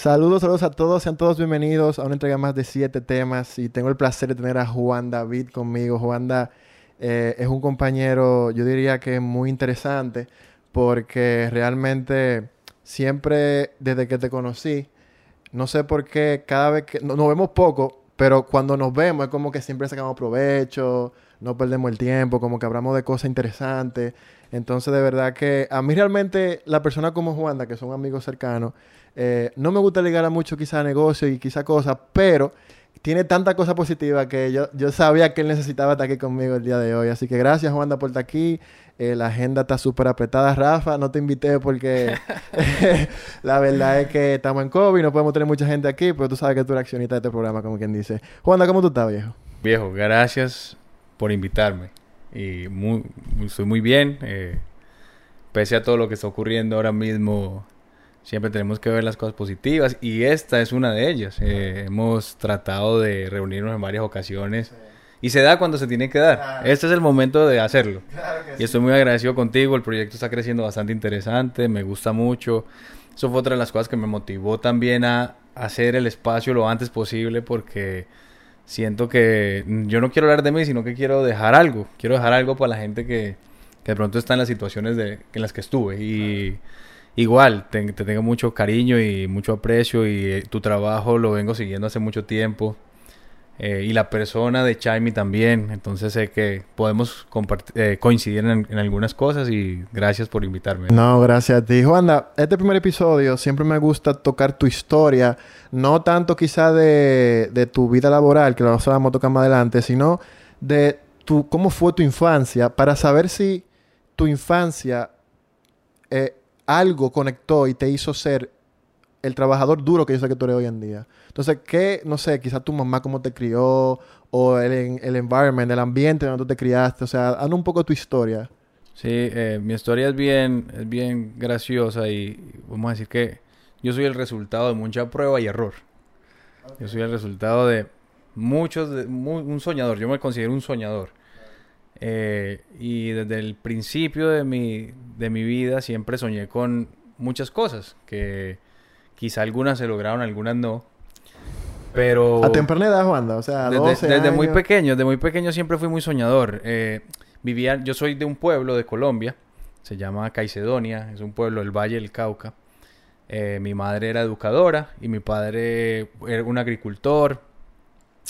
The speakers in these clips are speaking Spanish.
Saludos, saludos a todos, sean todos bienvenidos a una entrega más de siete temas y tengo el placer de tener a Juan David conmigo. Juan eh, es un compañero, yo diría que muy interesante porque realmente siempre desde que te conocí, no sé por qué, cada vez que nos vemos poco, pero cuando nos vemos es como que siempre sacamos provecho, no perdemos el tiempo, como que hablamos de cosas interesantes. Entonces, de verdad que a mí realmente la persona como Juanda, que son amigos cercanos, eh, no me gusta ligar a mucho quizá a negocios y quizá cosas, pero tiene tanta cosa positiva que yo, yo sabía que él necesitaba estar aquí conmigo el día de hoy. Así que gracias, Juanda, por estar aquí. Eh, la agenda está súper apretada. Rafa, no te invité porque la verdad es que estamos en COVID, no podemos tener mucha gente aquí, pero tú sabes que tú eres accionista de este programa, como quien dice. Juanda, ¿cómo tú estás, viejo? Viejo, gracias por invitarme. Y muy, estoy muy bien. Eh, pese a todo lo que está ocurriendo ahora mismo Siempre tenemos que ver las cosas positivas y esta es una de ellas. Eh, hemos tratado de reunirnos en varias ocasiones y se da cuando se tiene que dar. Este es el momento de hacerlo. y estoy muy agradecido contigo. El proyecto está creciendo bastante interesante, me gusta mucho. Eso fue otra de las cosas que me motivó también a hacer el espacio lo antes posible porque siento que yo no quiero hablar de mí, sino que quiero dejar algo. Quiero dejar algo para la gente que, que de pronto está en las situaciones de, en las que estuve. Y igual, te, tengo mucho cariño y mucho aprecio y eh, tu trabajo lo vengo siguiendo hace mucho tiempo. Eh, y la persona de Chaimi también, entonces sé que podemos eh, coincidir en, algunas cosas y gracias por invitarme. No, gracias a ti. Juanda, este primer episodio siempre me gusta tocar tu historia, no tanto quizá de, tu vida laboral, que lo vamos a tocar más adelante, sino de tu, cómo fue tu infancia, para saber si tu infancia algo conectó y te hizo ser el trabajador duro que yo sé que tú eres hoy en día. Entonces, ¿qué, no sé, quizás tu mamá cómo te crió o el, el environment, el ambiente donde tú te criaste? O sea, haznos un poco tu historia. Sí, eh, mi historia es bien, es bien graciosa y vamos a decir que yo soy el resultado de mucha prueba y error. Yo soy el resultado de muchos, de, un soñador. Yo me considero un soñador. Eh, y desde el principio de mi, de mi vida siempre soñé con muchas cosas, que quizá algunas se lograron, algunas no. Pero... A temprana edad, Juanda, o sea, desde, muy pequeño, desde muy pequeño siempre fui muy soñador. Eh, vivía, yo soy de un pueblo de Colombia, se llama Caicedonia, es un pueblo del Valle del Cauca. Eh, mi madre era educadora y mi padre era un agricultor.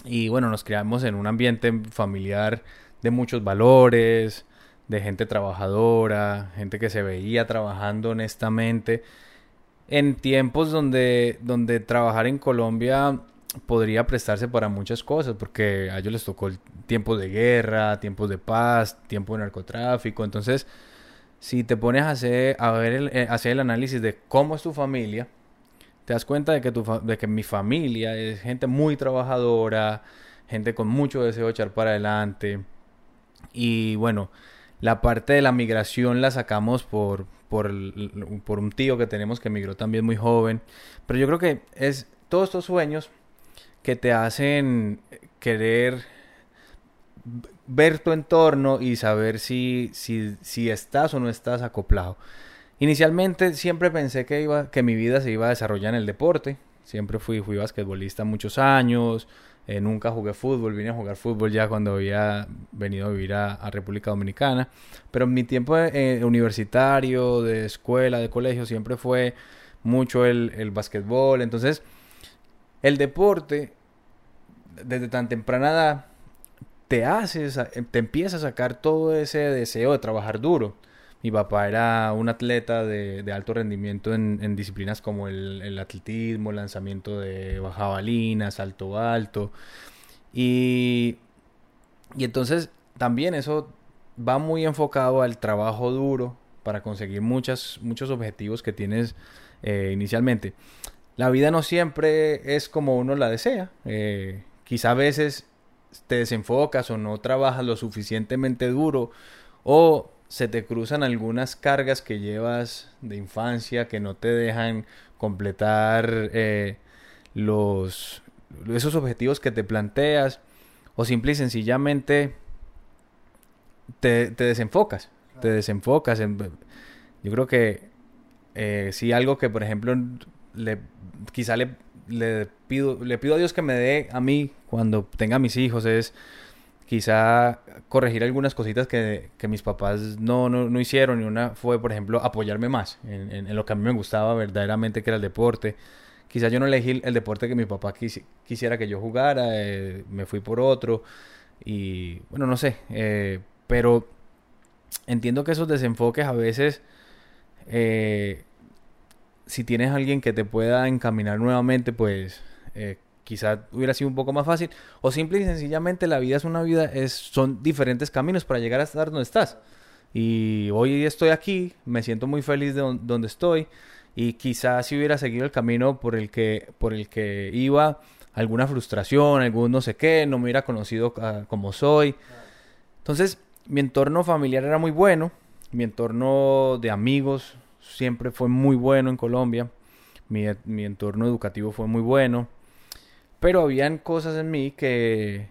Y bueno, nos criamos en un ambiente familiar de muchos valores, de gente trabajadora, gente que se veía trabajando honestamente, en tiempos donde, donde trabajar en Colombia podría prestarse para muchas cosas, porque a ellos les tocó tiempos de guerra, tiempos de paz, tiempo de narcotráfico, entonces si te pones a hacer, a ver el, eh, hacer el análisis de cómo es tu familia, te das cuenta de que, tu, de que mi familia es gente muy trabajadora, gente con mucho deseo de echar para adelante, y bueno, la parte de la migración la sacamos por, por, por un tío que tenemos que emigró también muy joven. Pero yo creo que es todos estos sueños que te hacen querer ver tu entorno y saber si, si, si estás o no estás acoplado. Inicialmente siempre pensé que, iba, que mi vida se iba a desarrollar en el deporte. Siempre fui, fui basquetbolista muchos años, eh, nunca jugué fútbol, vine a jugar fútbol ya cuando había venido a vivir a, República Dominicana. Pero mi tiempo eh, universitario, de escuela, de colegio, siempre fue mucho el, el básquetbol. Entonces, el deporte, desde tan temprana edad, te haces, te empieza a sacar todo ese deseo de trabajar duro. Mi papá era un atleta de, alto rendimiento en, disciplinas como el, atletismo, lanzamiento de jabalina, salto alto. Y, y entonces también eso va muy enfocado al trabajo duro para conseguir muchos objetivos que tienes eh, inicialmente. La vida no siempre es como uno la desea. Eh, quizá a veces te desenfocas o no trabajas lo suficientemente duro o se te cruzan algunas cargas que llevas de infancia que no te dejan completar eh, los esos objetivos que te planteas o simple y sencillamente te, desenfocas te desenfocas en, yo creo que eh, si algo que por ejemplo le, quizá le, le, pido, le pido a Dios que me dé a mí cuando tenga mis hijos es quizá corregir algunas cositas que, que mis papás no, no, no, hicieron. Y una fue, por ejemplo, apoyarme más en, en, lo que a mí me gustaba verdaderamente, que era el deporte. Quizá yo no elegí el deporte que mi papá quisiera que yo jugara, eh, me fui por otro. Y bueno, no sé, eh, pero entiendo que esos desenfoques a veces, eh, si tienes alguien que te pueda encaminar nuevamente, pues quizá hubiera sido un poco más fácil. O simple y sencillamente la vida es una vida, es, son diferentes caminos para llegar a estar donde estás. Y hoy estoy aquí, me siento muy feliz de donde estoy. Y quizás si hubiera seguido el camino por el que, por el que iba, alguna frustración, algún no sé qué, no me hubiera conocido como soy. Entonces, mi entorno familiar era muy bueno, mi entorno de amigos siempre fue muy bueno en Colombia, mi, mi entorno educativo fue muy bueno, pero habían cosas en mí que,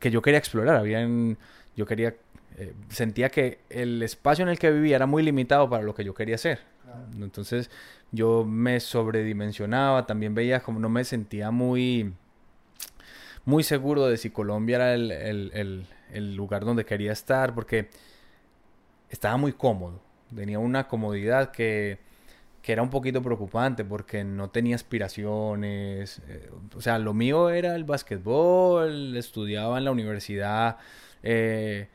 que yo quería explorar, habían, yo quería, eh, sentía que el espacio en el que vivía era muy limitado para lo que yo quería hacer. Entonces yo me sobredimensionaba, también veía como no me sentía muy, muy seguro de si Colombia era el, el, el lugar donde quería estar, porque estaba muy cómodo, tenía una comodidad que que era un poquito preocupante porque no tenía aspiraciones. Eh, o sea, lo mío era el básquetbol, estudiaba en la universidad eh,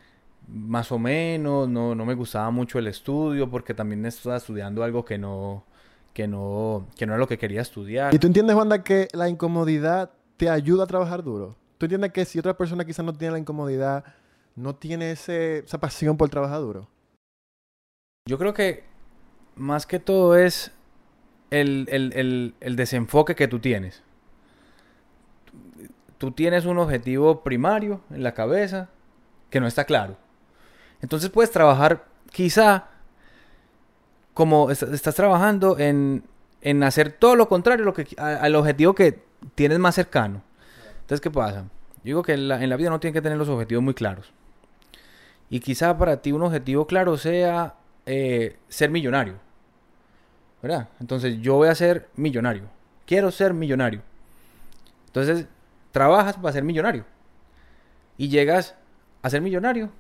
más o menos, no, no me gustaba mucho el estudio porque también estaba estudiando algo que no, que no, que no era lo que quería estudiar. ¿Y tú entiendes, Wanda, que la incomodidad te ayuda a trabajar duro? ¿Tú entiendes que si otra persona quizás no tiene la incomodidad, no tiene ese, esa pasión por trabajar duro? Yo creo que más que todo es el, el, el, desenfoque que tú tienes. Tú tienes un objetivo primario en la cabeza que no está claro. Entonces puedes trabajar quizá como estás trabajando en, en hacer todo lo contrario lo que, al objetivo que tienes más cercano. Entonces, ¿qué pasa? Digo que en la, en la vida no tiene que tener los objetivos muy claros. Y quizá para ti un objetivo claro sea eh, ser millonario. Entonces yo voy a ser millonario. Quiero ser millonario. Entonces trabajas para ser millonario. Y llegas a ser millonario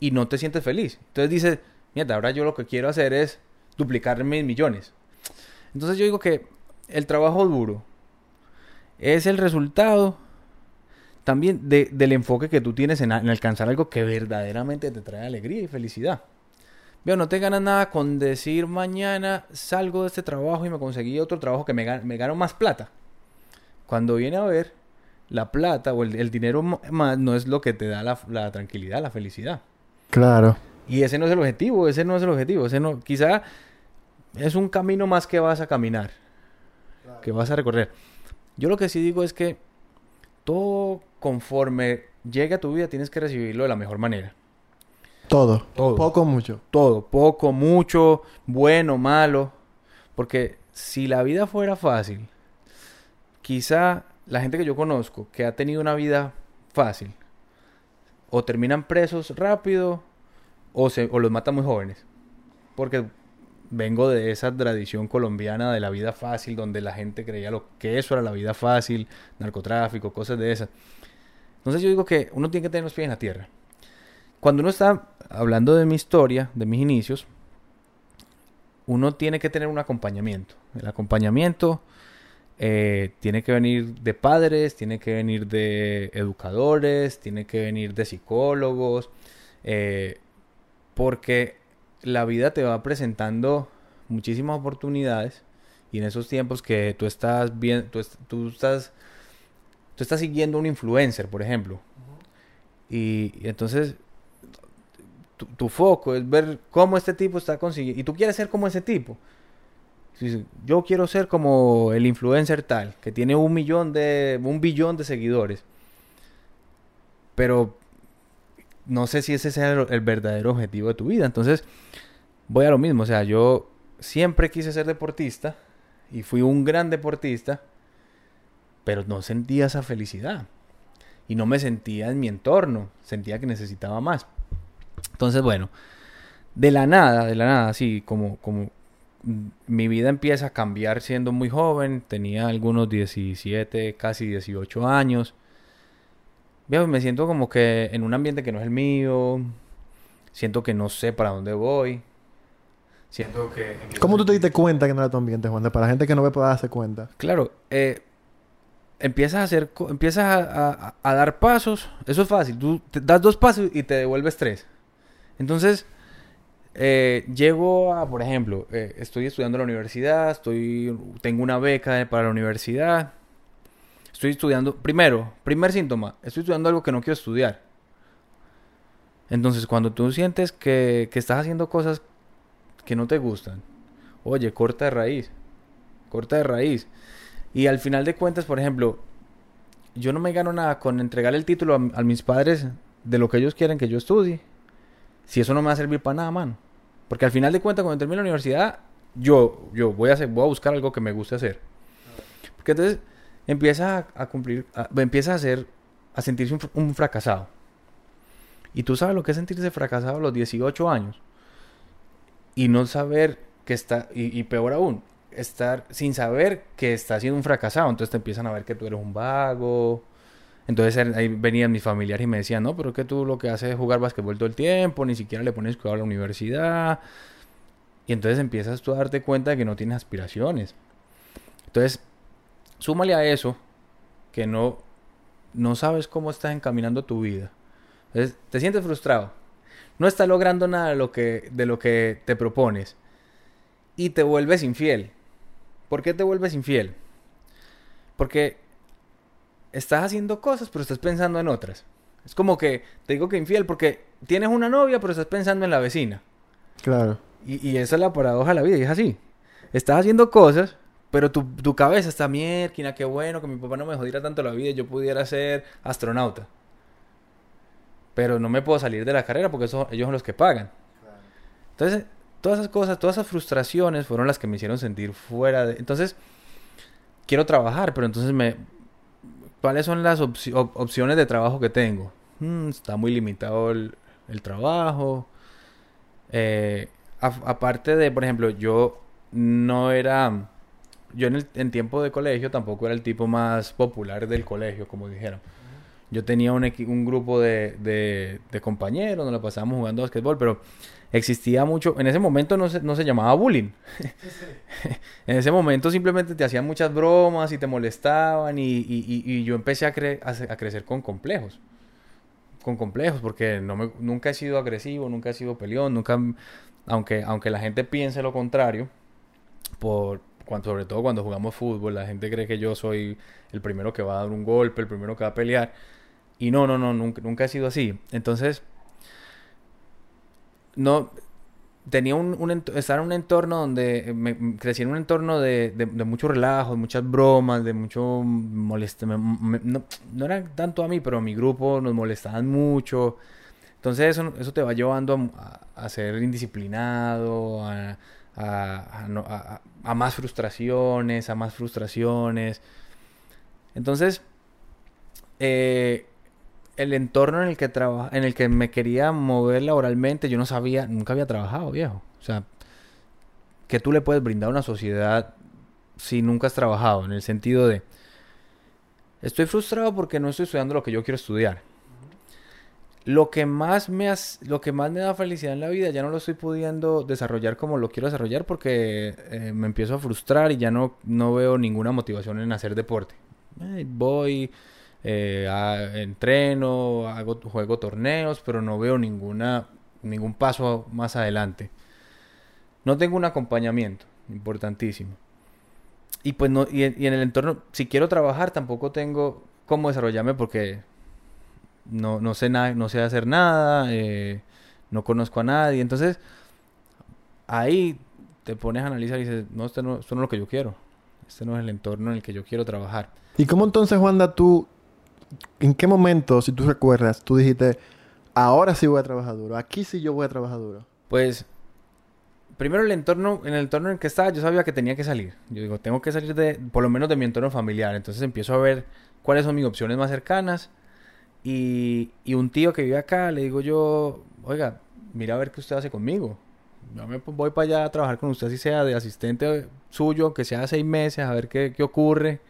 y no te sientes feliz. Entonces dices, mira, ahora yo lo que quiero hacer es duplicar mis millones. Entonces yo digo que el trabajo duro es el resultado también del enfoque que tú tienes en alcanzar algo que verdaderamente te trae alegría y felicidad. Veo, no te ganas nada con decir mañana salgo de este trabajo y me conseguí otro trabajo que me, gano más plata. Cuando viene a ver, la plata o el, dinero más no es lo que te da la, tranquilidad, la felicidad. Claro. Y ese no es el objetivo, ese no es el objetivo. Ese no, quizá es un camino más que vas a caminar, que vas a recorrer. Yo lo que sí digo es que todo conforme llegue a tu vida tienes que recibirlo de la mejor manera. Todo. Todo. Poco, mucho. Todo. Poco, mucho, bueno, malo. Porque si la vida fuera fácil, quizá la gente que yo conozco que ha tenido una vida fácil, o terminan presos rápido, o, se, o los matan muy jóvenes. Porque vengo de esa tradición colombiana de la vida fácil, donde la gente creía lo que eso era la vida fácil, narcotráfico, cosas de esas. Entonces yo digo que uno tiene que tener los pies en la tierra. Cuando uno está hablando de mi historia, de mis inicios, uno tiene que tener un acompañamiento. El acompañamiento eh, tiene que venir de padres, tiene que venir de educadores, tiene que venir de psicólogos, eh, porque la vida te va presentando muchísimas oportunidades y en esos tiempos que tú estás bien, tú, estás, tú estás siguiendo un influencer, por ejemplo, y entonces tu, foco es ver cómo este tipo está consiguiendo. Y tú quieres ser como ese tipo. Yo quiero ser como el influencer tal, que tiene un millón de, un billón de seguidores. Pero no sé si ese sea el, verdadero objetivo de tu vida. Entonces, voy a lo mismo. O sea, yo siempre quise ser deportista y fui un gran deportista, pero no sentía esa felicidad. Y no me sentía en mi entorno. Sentía que necesitaba más. Entonces, bueno, de la nada, de la nada, así como, como mi vida empieza a cambiar siendo muy joven. Tenía algunos 17, casi 18 años. Me siento como que en un ambiente que no es el mío. Siento que no sé para dónde voy. Siento que... ¿Cómo tú te diste cuenta que no era tu ambiente, Juan? Para la gente que no ve pueda darse cuenta. Claro, eh, empiezas a hacer, empiezas a, a, dar pasos. Eso es fácil. Tú te das dos pasos y te devuelves tres. Entonces, eh, llego a, por ejemplo, eh, estoy estudiando en la universidad, estoy, tengo una beca para la universidad. Estoy estudiando, primero, primer síntoma, estoy estudiando algo que no quiero estudiar. Entonces, cuando tú sientes que, que estás haciendo cosas que no te gustan, oye, corta de raíz, corta de raíz. Y al final de cuentas, por ejemplo, yo no me gano nada con entregar el título a, mis padres de lo que ellos quieren que yo estudie. Si eso no me va a servir para nada, mano. Porque al final de cuentas, cuando termine la universidad, yo, yo voy, a voy a buscar algo que me guste hacer. Porque entonces empieza a, cumplir, empieza a hacer, a sentirse un, fracasado. Y tú sabes lo que es sentirse fracasado a los 18 años. Y no saber que está, y peor aún, estar sin saber que estás siendo un fracasado. Entonces te empiezan a ver que tú eres un vago. Entonces ahí venían mis familiares y me decían, no, pero que tú lo que haces es jugar basquetbol todo el tiempo, ni siquiera le pones cuidado a la universidad. Y entonces empiezas tú a darte cuenta de que no tienes aspiraciones. Entonces, súmale a eso que no, no sabes cómo estás encaminando tu vida. Entonces, te sientes frustrado. No estás logrando nada de lo que, de lo que te propones. Y te vuelves infiel. ¿Por qué te vuelves infiel? Porque estás haciendo cosas, pero estás pensando en otras. Es como que te digo que infiel porque tienes una novia, pero estás pensando en la vecina. Claro. Y, esa es la paradoja de la vida, y es así. Estás haciendo cosas, pero tu, cabeza está mierda, qué bueno que mi papá no me jodiera tanto la vida y yo pudiera ser astronauta. Pero no me puedo salir de la carrera porque eso, ellos son los que pagan. Entonces, todas esas cosas, todas esas frustraciones fueron las que me hicieron sentir fuera de... Entonces, quiero trabajar, pero entonces me... ¿Cuáles son las opciones de trabajo que tengo? Hmm, está muy limitado el, trabajo. Eh, aparte de, por ejemplo, yo no era... Yo en, el, en tiempo de colegio tampoco era el tipo más popular del colegio, como dijeron. Yo tenía un, un grupo de, de, compañeros, nos la pasábamos jugando basquetbol, pero existía mucho, en ese momento no se, no se llamaba bullying. en ese momento simplemente te hacían muchas bromas y te molestaban y, y, y yo empecé a, a, crecer con complejos. Con complejos, porque no me, nunca he sido agresivo, nunca he sido peleón, nunca, aunque, aunque la gente piense lo contrario, por, cuando, sobre todo cuando jugamos fútbol, la gente cree que yo soy el primero que va a dar un golpe, el primero que va a pelear. Y no, no, no, nunca, nunca he sido así. Entonces, no tenía un, estar en un entorno donde me, crecí en un entorno de, de, mucho relajo, de muchas bromas, de mucho moleste, no, era tanto a mí, pero a mi grupo nos molestaban mucho. Entonces eso, eso te va llevando a, ser indisciplinado, a, a, a, más frustraciones, a más frustraciones. Entonces, eh, el entorno en el que trabaja, en el que me quería mover laboralmente, yo no sabía, nunca había trabajado, viejo. O sea, que tú le puedes brindar a una sociedad si nunca has trabajado, en el sentido de estoy frustrado porque no estoy estudiando lo que yo quiero estudiar. Lo que más me lo que más me da felicidad en la vida ya no lo estoy pudiendo desarrollar como lo quiero desarrollar porque eh, me empiezo a frustrar y ya no, no veo ninguna motivación en hacer deporte. voy eh, entreno, hago, juego torneos, pero no veo ninguna, ningún paso más adelante. No tengo un acompañamiento, importantísimo. Y pues no, y, en el entorno, si quiero trabajar, tampoco tengo cómo desarrollarme porque no, no sé nada, no sé hacer nada, eh, no conozco a nadie. Entonces, ahí te pones a analizar y dices, no, esto no, esto no es lo que yo quiero. Este no es el entorno en el que yo quiero trabajar. ¿Y cómo entonces, Wanda, tú ¿En qué momento, si tú recuerdas, tú dijiste, ahora sí voy a trabajar duro, aquí sí yo voy a trabajar duro? Pues, primero el entorno, en el entorno en que estaba, yo sabía que tenía que salir. Yo digo, tengo que salir de, por lo menos de mi entorno familiar. Entonces empiezo a ver cuáles son mis opciones más cercanas. Y, y un tío que vive acá, le digo yo, oiga, mira a ver qué usted hace conmigo. yo me voy para allá a trabajar con usted, así sea de asistente suyo, que sea seis meses, a ver qué, qué ocurre.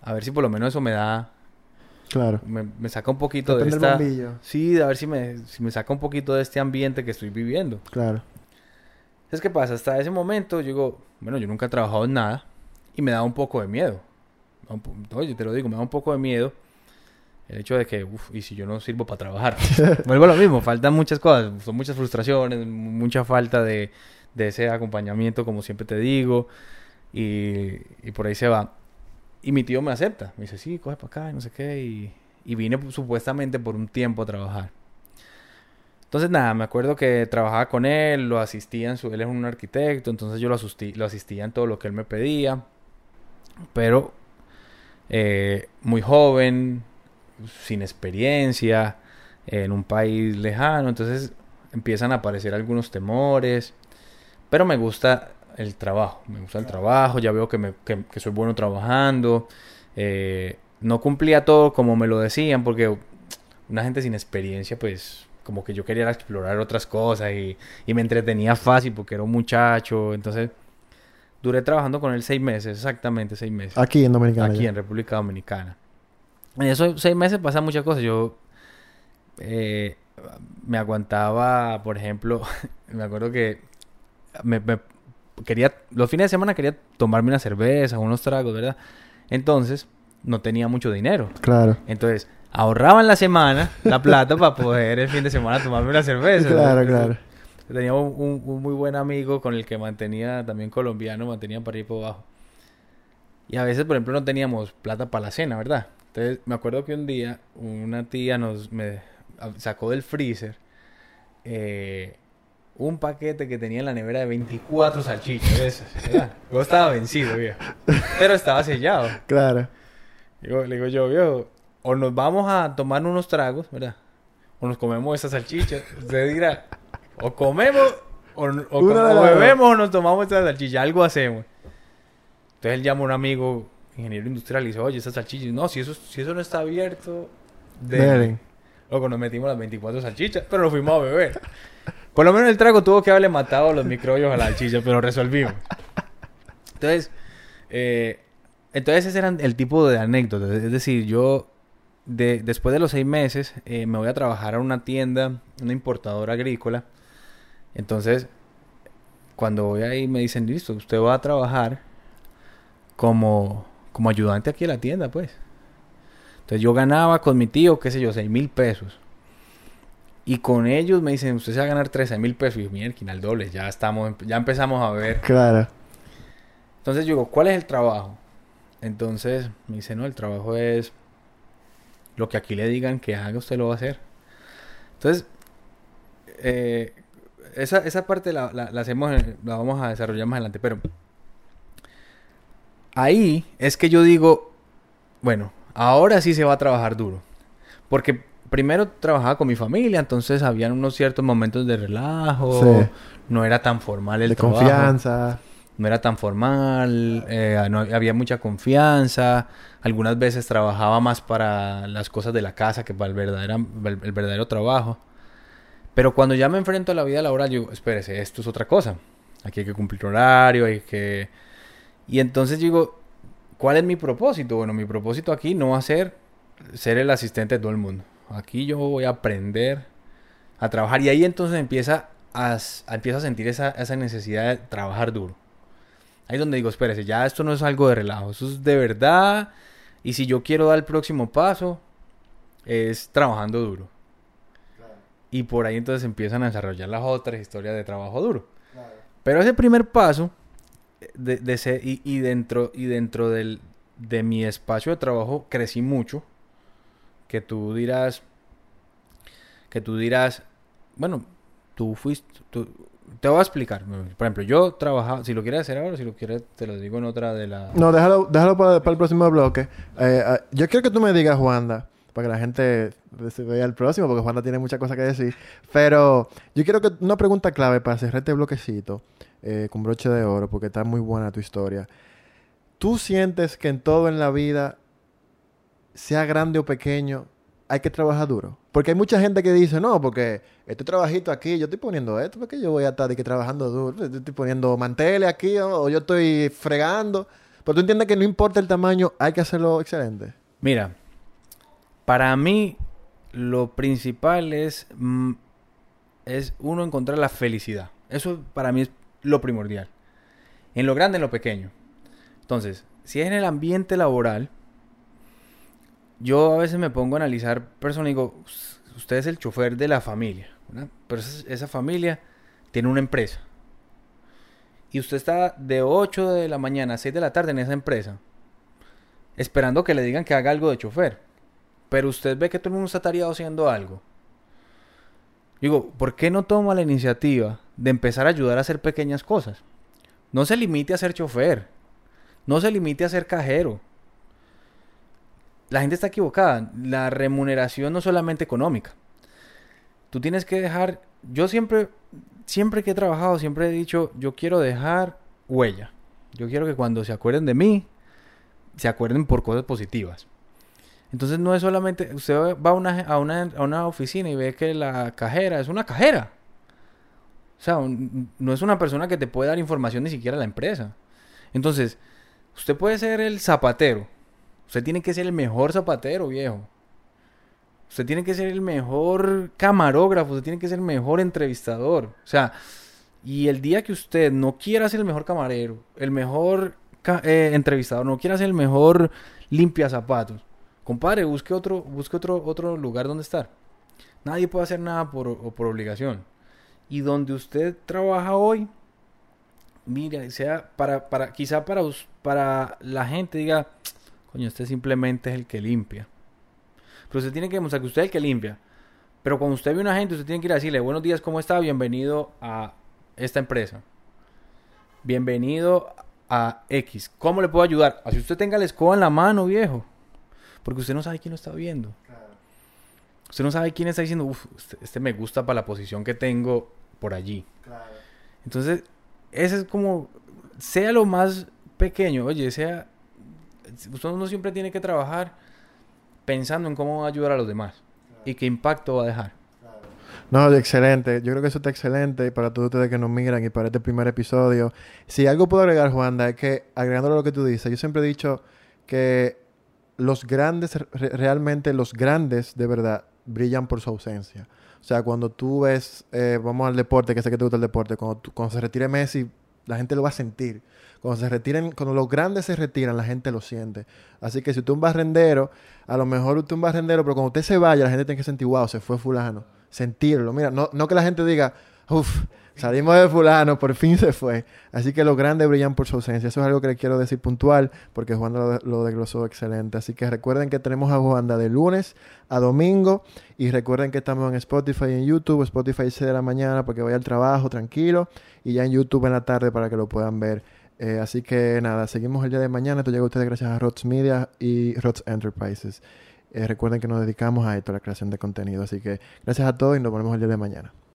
A ver si por lo menos eso me da Claro. me, me saca un poquito de Prende el esta... Sí, a ver si me, si me saca un poquito de este ambiente que estoy viviendo. Claro. Entonces, ¿qué pasa? Hasta ese momento, yo digo, bueno, yo nunca he trabajado en nada y me da un poco de miedo. Oye, te lo digo, me da un poco de miedo el hecho de que, uff, y si yo no sirvo para trabajar. Vuelvo a lo mismo, faltan muchas cosas, son muchas frustraciones, mucha falta de, de ese acompañamiento, como siempre te digo, y, y por ahí se va. Y mi tío me acepta, me dice, sí, coge para acá, y no sé qué, y, y vine pues, supuestamente por un tiempo a trabajar. Entonces, nada, me acuerdo que trabajaba con él, lo asistía en su... Él es un arquitecto, entonces yo lo, asustí- lo asistía en todo lo que él me pedía. Pero eh, muy joven, sin experiencia, en un país lejano, entonces empiezan a aparecer algunos temores. Pero me gusta el trabajo, me gusta el trabajo, ya veo que, me, que, que soy bueno trabajando. eh, no cumplía todo como me lo decían, porque una gente sin experiencia, pues como que yo quería explorar otras cosas y, y me entretenía fácil porque era un muchacho. Entonces, duré trabajando con él seis meses, exactamente seis meses. Aquí en Dominicana. aquí ya. en República Dominicana. En esos seis meses pasan muchas cosas. Yo eh, me aguantaba, por ejemplo, me acuerdo que me, me quería, los fines de semana quería tomarme una cerveza, unos tragos, ¿verdad? Entonces, no tenía mucho dinero. Claro. Entonces, ahorraba en la semana la plata para poder el fin de semana tomarme una cerveza. Claro, ¿verdad? claro. Tenía un, un- un muy buen amigo con el que mantenía, también colombiano, mantenía para ir por abajo. Y a veces, por ejemplo, no teníamos plata para la cena, ¿verdad? Entonces, me acuerdo que un día una tía nos me sacó del freezer eh, un paquete que tenía en la nevera de 24 salchichas. esas. Luego estaba vencido, viejo. Pero estaba sellado. Claro. Digo- le digo yo, viejo, o nos vamos a tomar unos tragos, ¿verdad? O nos comemos esas salchichas. Usted dirá, o comemos, o, com- bebemos, o nos tomamos estas salchichas. Algo hacemos. Entonces él llama a un amigo, ingeniero industrial, y dice, oye, estas salchichas. No, si eso, si eso no está abierto, de... Luego nos metimos las 24 salchichas, pero nos fuimos a beber. Por lo menos el trago tuvo que haberle matado los microbios a la salchicha, pero resolvimos. Entonces, eh, entonces ese era el tipo de anécdotas. Es decir, yo de- después de los seis meses eh, me voy a trabajar a una tienda, una importadora agrícola. Entonces, cuando voy ahí me dicen, listo, usted va a trabajar como, como ayudante aquí en la tienda, pues. Entonces yo ganaba con mi tío, qué sé yo, seis mil pesos. Y con ellos me dicen, usted se va a ganar 13 mil pesos. Y yo, mierda, al doble, ya estamos, ya empezamos a ver. Claro. Entonces yo digo, ¿cuál es el trabajo? Entonces me dice, no, el trabajo es lo que aquí le digan que haga, usted lo va a hacer. Entonces, eh, esa, esa parte la, la- la hacemos, la vamos a desarrollar más adelante, pero ahí es que yo digo, bueno, ahora sí se va a trabajar duro. Porque primero trabajaba con mi familia, entonces habían unos ciertos momentos de relajo, Sí. no era tan formal el de trabajo confianza. no era tan formal, eh, no había mucha confianza, algunas veces trabajaba más para las cosas de la casa que para el verdadero, el, el verdadero trabajo. Pero cuando ya me enfrento a la vida laboral, yo digo, espérese, esto es otra cosa. Aquí hay que cumplir horario, hay que... Y entonces digo, ¿cuál es mi propósito? Bueno, mi propósito aquí no va a ser ser el asistente de todo el mundo. Aquí yo voy a aprender a trabajar y ahí entonces empieza a, a- empiezo a sentir esa, esa necesidad de trabajar duro. Ahí es donde digo, espérese, ya esto no es algo de relajo, eso es de verdad. Y si yo quiero dar el próximo paso, es trabajando duro. Y por ahí entonces empiezan a desarrollar las otras historias de trabajo duro. Pero ese primer paso, de, de y, y dentro, y dentro del, de mi espacio de trabajo, crecí mucho. Que tú dirás, que tú dirás, bueno, tú fuiste, te voy a explicar. Por ejemplo, yo trabajaba, si lo quieres hacer ahora, si lo quieres, te lo digo en otra de la... No, déjalo, déjalo para, para el próximo bloque. Eh, ah, yo quiero que tú me digas, Juanda, para que la gente se vea el próximo, porque Juanda tiene muchas cosas que decir. Pero yo quiero que una pregunta clave para cerrar este bloquecito eh, con broche de oro, porque está muy buena tu historia. ¿Tú sientes que en todo en la vida, sea grande o pequeño, hay que trabajar duro. Porque hay mucha gente que dice, no, porque este trabajito aquí, yo estoy poniendo esto, porque yo voy a estar trabajando duro, yo estoy poniendo manteles aquí, o, o yo estoy fregando. Pero tú entiendes que no importa el tamaño, hay que hacerlo excelente. Mira, para mí lo principal es, mm, es uno encontrar la felicidad. Eso para mí es lo primordial. En lo grande, en lo pequeño. Entonces, si es en el ambiente laboral, yo a veces me pongo a analizar personas y digo, "Us- usted es el chofer de la familia. Pero esa, esa familia tiene una empresa. Y usted está de 8 de la mañana a 6 de la tarde en esa empresa, esperando que le digan que haga algo de chofer. Pero usted ve que todo el mundo está tareado haciendo algo. Digo, ¿por qué no toma la iniciativa de empezar a ayudar a hacer pequeñas cosas? No se limite a ser chofer. No se limite a ser cajero. La gente está equivocada. La remuneración no solamente económica. Tú tienes que dejar... Yo siempre, siempre que he trabajado, siempre he dicho, yo quiero dejar huella. Yo quiero que cuando se acuerden de mí, se acuerden por cosas positivas. Entonces no es solamente, usted va a una, a una, a una oficina y ve que la cajera es una cajera. O sea, no es una persona que te puede dar información ni siquiera a la empresa. Entonces, usted puede ser el zapatero. Usted tiene que ser el mejor zapatero, viejo. Usted tiene que ser el mejor camarógrafo, usted tiene que ser el mejor entrevistador. O sea, y el día que usted no quiera ser el mejor camarero, el mejor eh, entrevistador, no quiera ser el mejor limpia zapatos, compadre, busque otro, busque otro, otro lugar donde estar. Nadie puede hacer nada por, por obligación. Y donde usted trabaja hoy, mira, sea para, para, quizá para, para la gente diga, coño, usted simplemente es el que limpia. Pero usted tiene que demostrar que usted es el que limpia. Pero cuando usted ve a una gente, usted tiene que ir a decirle, buenos días, ¿cómo está? Bienvenido a esta empresa. Bienvenido a X. ¿Cómo le puedo ayudar? Así usted tenga la escoba en la mano, viejo. Porque usted no sabe quién lo está viendo. Usted no sabe quién está diciendo, uff, este, este me gusta para la posición que tengo por allí. Entonces, ese es como, sea lo más pequeño, oye, sea, usted no siempre tiene que trabajar pensando en cómo va a ayudar a los demás y qué impacto va a dejar. No, excelente. Yo creo que eso está excelente para todos ustedes que nos miran y para este primer episodio. Si algo puedo agregar, Juanda, es que agregando lo que tú dices, yo siempre he dicho que los grandes, re- realmente los grandes de verdad, brillan por su ausencia. O sea, cuando tú ves, eh, vamos al deporte, que sé que te gusta el deporte, cuando, tú- cuando se retire Messi, la gente lo va a sentir. Cuando se retiren, cuando los grandes se retiran, la gente lo siente. Así que si usted es un barrendero, a lo mejor usted es un barrendero, pero cuando usted se vaya, la gente tiene que sentir, wow, se fue fulano. Sentirlo. Mira, no, no que la gente diga, uff, salimos de fulano, por fin se fue. Así que los grandes brillan por su ausencia. Eso es algo que le quiero decir puntual, porque Juanda lo, lo desglosó excelente. Así que recuerden que tenemos a Juanda de lunes a domingo. Y recuerden que estamos en Spotify y en YouTube. Spotify 6 de la mañana para que vaya al trabajo tranquilo. Y ya en YouTube en la tarde para que lo puedan ver. Eh, así que nada, seguimos el día de mañana. Esto llega a ustedes gracias a Rots Media y Rots Enterprises. Eh, recuerden que nos dedicamos a esto, a la creación de contenido. Así que gracias a todos y nos vemos el día de mañana.